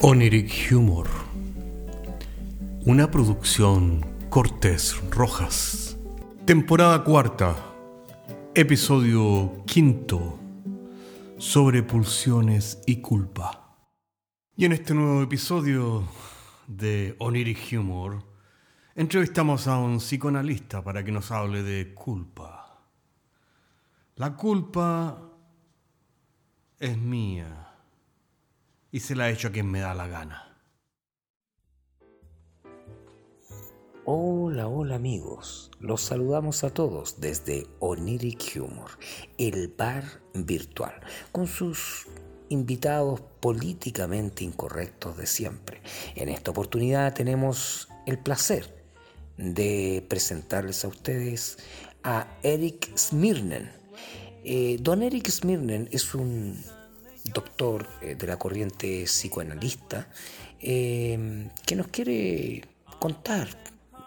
Oniric Humor. Una producción Cortés Rojas. Temporada cuarta. Episodio quinto. Sobre pulsiones y culpa. Y en este nuevo episodio de Oniric Humor, entrevistamos a un psicoanalista para que nos hable de culpa. La culpa es mía y se la hecho a quien me da la gana. Hola, hola amigos. Los saludamos a todos desde Oniric Humor, el bar virtual, con sus invitados políticamente incorrectos de siempre. En esta oportunidad tenemos el placer de presentarles a ustedes a Eric Smirnen. Eh, don Eric Smirnen es un doctor eh, de la corriente psicoanalista, eh, que nos quiere contar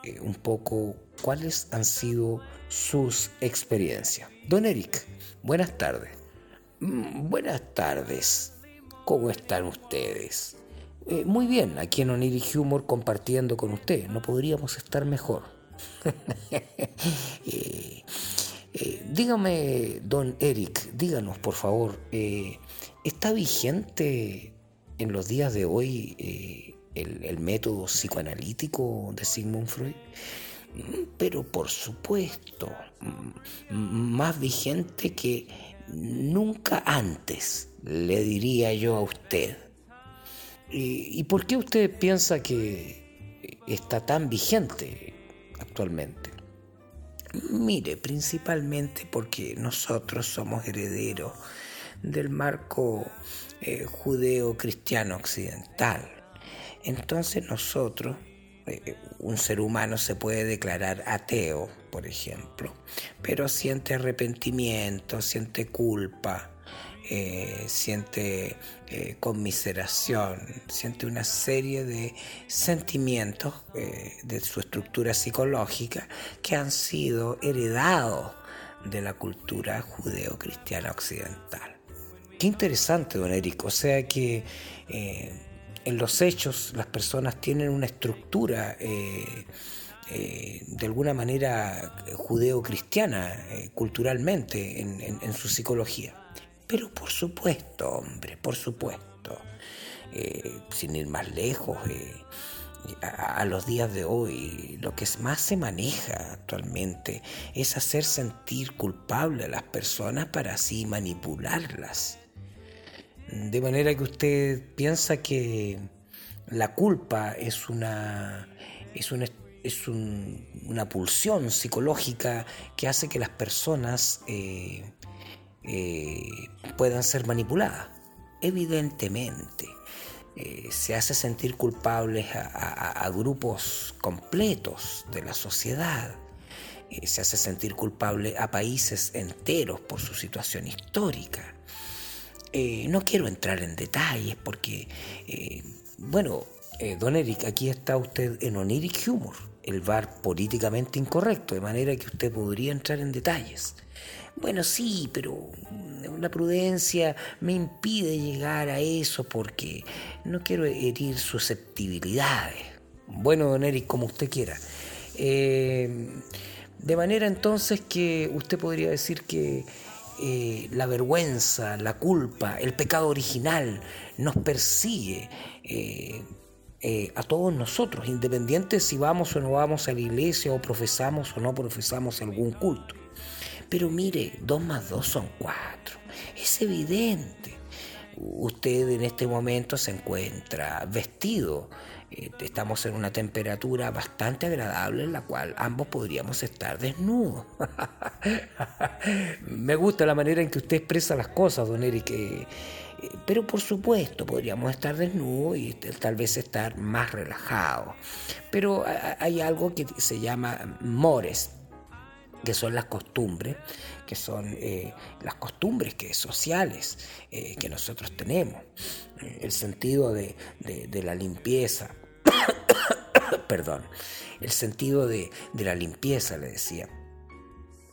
eh, un poco cuáles han sido sus experiencias. Don Eric, buenas tardes. Mm, buenas tardes. ¿Cómo están ustedes? muy bien, aquí en Oniric Humor compartiendo con usted. No podríamos estar mejor. dígame, don Eric, díganos por favor, ¿Está vigente en los días de hoy eh, el, método psicoanalítico de Sigmund Freud? Mm, pero por supuesto, mm, más vigente que nunca antes, le diría yo a usted. ¿Y, por qué usted piensa que está tan vigente actualmente? Mire, principalmente porque nosotros somos herederos del marco eh, judeo-cristiano occidental. Entonces nosotros, eh, un ser humano se puede declarar ateo, por ejemplo, pero siente arrepentimiento, siente culpa, eh, siente conmiseración, siente una serie de sentimientos de su estructura psicológica que han sido heredados de la cultura judeo-cristiana occidental. Qué interesante, don Eric. O sea que eh, en los hechos las personas tienen una estructura eh, eh, de alguna manera judeo-cristiana culturalmente en, su psicología. Pero por supuesto, hombre, por supuesto, sin ir más lejos, a, los días de hoy lo que más se maneja actualmente es hacer sentir culpable a las personas para así manipularlas. De manera que usted piensa que la culpa es una, es es una pulsión psicológica que hace que las personas eh, eh, puedan ser manipuladas. Evidentemente, eh, se hace sentir culpables a, grupos completos de la sociedad. se hace sentir culpable a países enteros por su situación histórica. Eh, no quiero entrar en detalles porque, eh, bueno, eh, don Eric, aquí está usted en Oniric Humor, el bar políticamente incorrecto, de manera que usted podría entrar en detalles. Bueno, sí, pero la prudencia me impide llegar a eso porque no quiero herir susceptibilidades. Bueno, don Eric, como usted quiera. de manera entonces que usted podría decir que eh, la vergüenza, la culpa, el pecado original nos persigue eh, eh, a todos nosotros, independiente si vamos o no vamos a la iglesia o profesamos o no profesamos algún culto. Pero mire, dos más dos son cuatro. Es evidente. Usted en este momento se encuentra vestido estamos en una temperatura bastante agradable en la cual ambos podríamos estar desnudos. Me gusta la manera en que usted expresa las cosas, don Eric. Eh, eh, pero por supuesto, podríamos estar desnudos y tal vez estar más relajados. Pero hay algo que se llama mores, que son las costumbres, que son las costumbres que, sociales que nosotros tenemos, el sentido de la limpieza, perdón, el sentido de, la limpieza, le decía.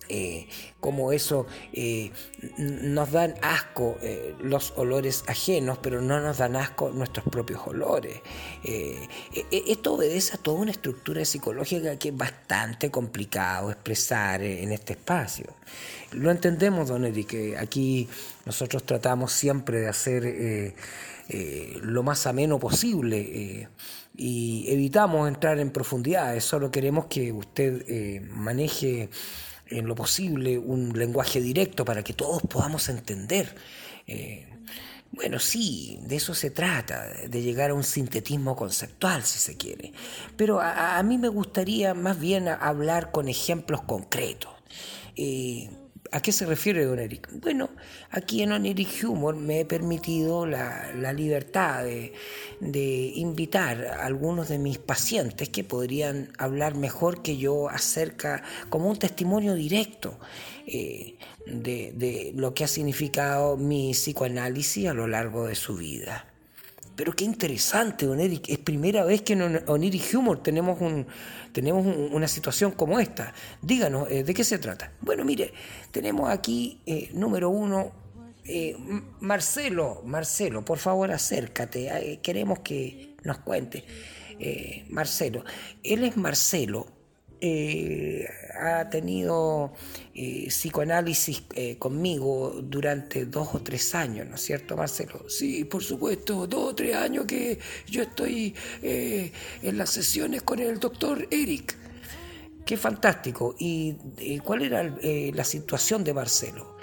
Eh, como eso eh, nos dan asco eh, los olores ajenos, pero no nos dan asco nuestros propios olores. esto obedece a toda una estructura psicológica que es bastante complicado expresar en este espacio. Lo entendemos, don Eric, aquí nosotros tratamos siempre de hacer lo más ameno posible y evitamos entrar en profundidades, solo queremos que usted maneje en lo posible un lenguaje directo para que todos podamos entender. Eh, bueno, sí, de eso se trata, de llegar a un sintetismo conceptual, si se quiere. Pero a, mí me gustaría más bien hablar con ejemplos concretos. Eh, ¿A qué se refiere Don Eric? Bueno, aquí en Oniric Humor me he permitido la, libertad de, invitar a algunos de mis pacientes que podrían hablar mejor que yo acerca, como un testimonio directo, eh, de, de lo que ha significado mi psicoanálisis a lo largo de su vida. Pero qué interesante, Oniric. Es primera vez que en Oniric Humor tenemos, un, tenemos una situación como esta. Díganos, eh, ¿de qué se trata? Bueno, mire, tenemos aquí, eh, número uno, eh, Marcelo. Marcelo, por favor, acércate. queremos que nos cuente. Marcelo. Él es Marcelo eh, ha tenido eh, psicoanálisis eh, conmigo durante dos o tres años, ¿no es cierto, Marcelo? Sí, por supuesto, dos o tres años que yo estoy en las sesiones con el doctor Eric. Qué fantástico. ¿Y cuál era la situación de Marcelo?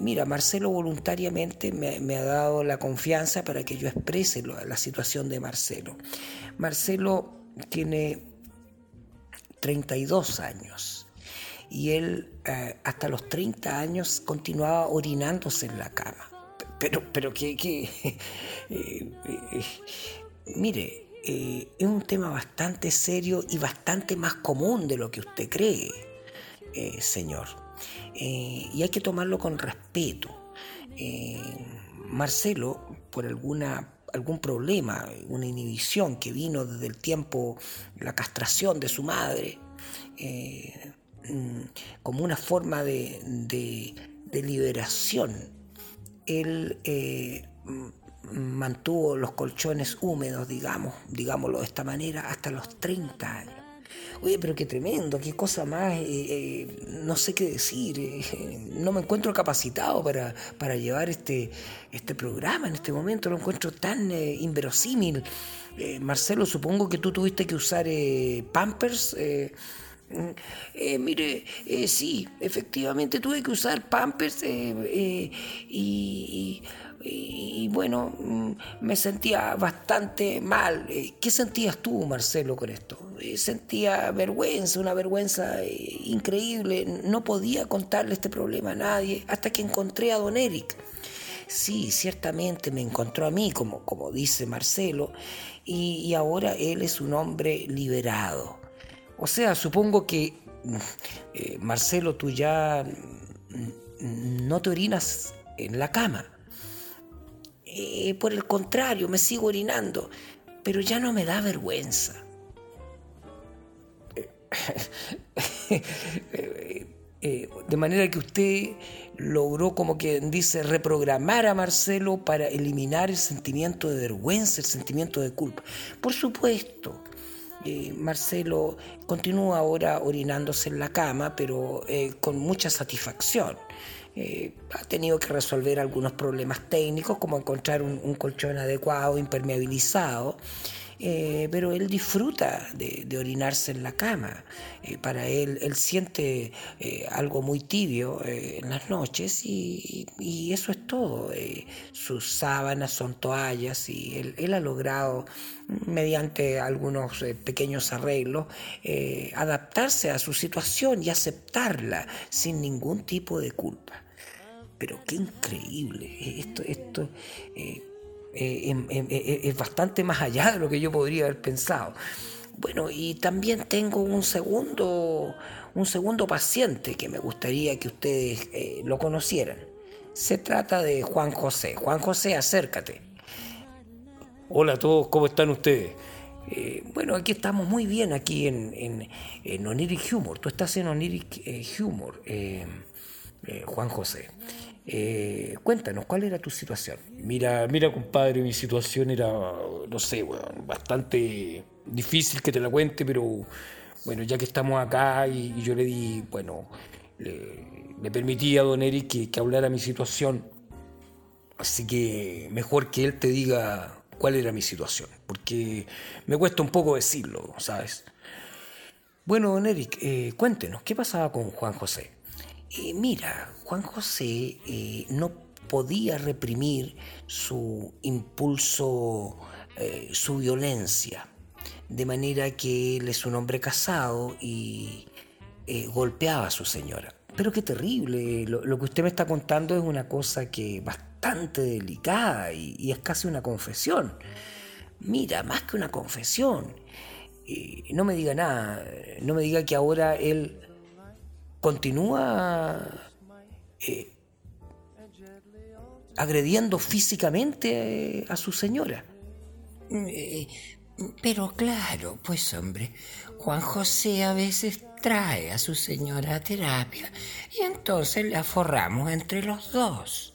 mira, Marcelo voluntariamente me, ha dado la confianza para que yo exprese la situación de Marcelo. Marcelo tiene 32 años. Y él eh, hasta los 30 años continuaba orinándose en la cama. Pero, pero que, eh, eh, mire, es un tema bastante serio y bastante más común de lo que usted cree, señor. y hay que tomarlo con respeto. Marcelo, por alguna algún problema, una inhibición que vino desde el tiempo, la castración de su madre, eh, mm, como una forma de, liberación. Él eh, mm, mantuvo los colchones húmedos, digamos, digámoslo de esta manera, hasta los 30 años. Oye, pero qué tremendo, qué cosa más, eh, eh, no sé qué decir, eh, no me encuentro capacitado para, para llevar este, este programa en este momento, lo encuentro tan inverosímil. Marcelo, supongo que tú tuviste que usar Pampers. Mm, mire, sí, efectivamente tuve que usar Pampers y y, bueno, mm, me sentía bastante mal. Eh, ¿Qué sentías tú, Marcelo, con esto? Eh, sentía vergüenza, una vergüenza eh, increíble. No podía contarle este problema a nadie hasta que encontré a don Eric. Sí, ciertamente me encontró a mí, como, como dice Marcelo, y, ahora él es un hombre liberado. O sea, supongo que, mm, Marcelo, tú ya no te orinas en la cama. Eh, por el contrario, me sigo orinando, pero ya no me da vergüenza. Eh, de manera que usted logró, como quien dice, reprogramar a Marcelo para eliminar el sentimiento de vergüenza, el sentimiento de culpa. Por supuesto, eh, Marcelo continúa ahora orinándose en la cama, pero con mucha satisfacción. Eh, ha tenido que resolver algunos problemas técnicos, como encontrar un, colchón adecuado, impermeabilizado. Eh, pero él disfruta de, orinarse en la cama. Eh, para él, él siente algo muy tibio en las noches y, eso es todo. sus sábanas son toallas y él, él ha logrado, mediante algunos pequeños arreglos, adaptarse a su situación y aceptarla sin ningún tipo de culpa pero qué increíble. Esto, esto eh, eh, em, em, eh, es bastante más allá de lo que yo podría haber pensado. Bueno, y también tengo un segundo, un segundo paciente que me gustaría que ustedes lo conocieran. Se trata de Juan José. Juan José, acércate. Hola a todos, ¿cómo están ustedes? Eh, bueno, aquí estamos muy bien, aquí en, en, en Oniric Humor. Tú estás en Oniric eh, Humor, eh, Juan José. Cuéntanos, ¿cuál era tu situación? Mira, mira, compadre, mi situación era, no sé, bastante difícil que te la cuente, pero bueno, ya que estamos acá y, yo le di, bueno, le, permití a don Eric que, que hablara mi situación. Así que mejor que él te diga cuál era mi situación, porque me cuesta un poco decirlo, ¿sabes? Bueno, don Eric, eh, cuéntenos, ¿qué pasaba con Juan José? Eh, mira, Juan José eh, no podía reprimir su impulso, su violencia, de manera que él es un hombre casado y golpeaba a su señora. Pero qué terrible, lo, que usted me está contando es una cosa que bastante delicada y, es casi una confesión. Mira, más que una confesión. no me diga nada, no me diga que ahora él continúa eh, agrediendo físicamente a su señora. Eh, pero claro, pues hombre, Juan José a veces trae a su señora a terapia y entonces le aforramos entre los dos.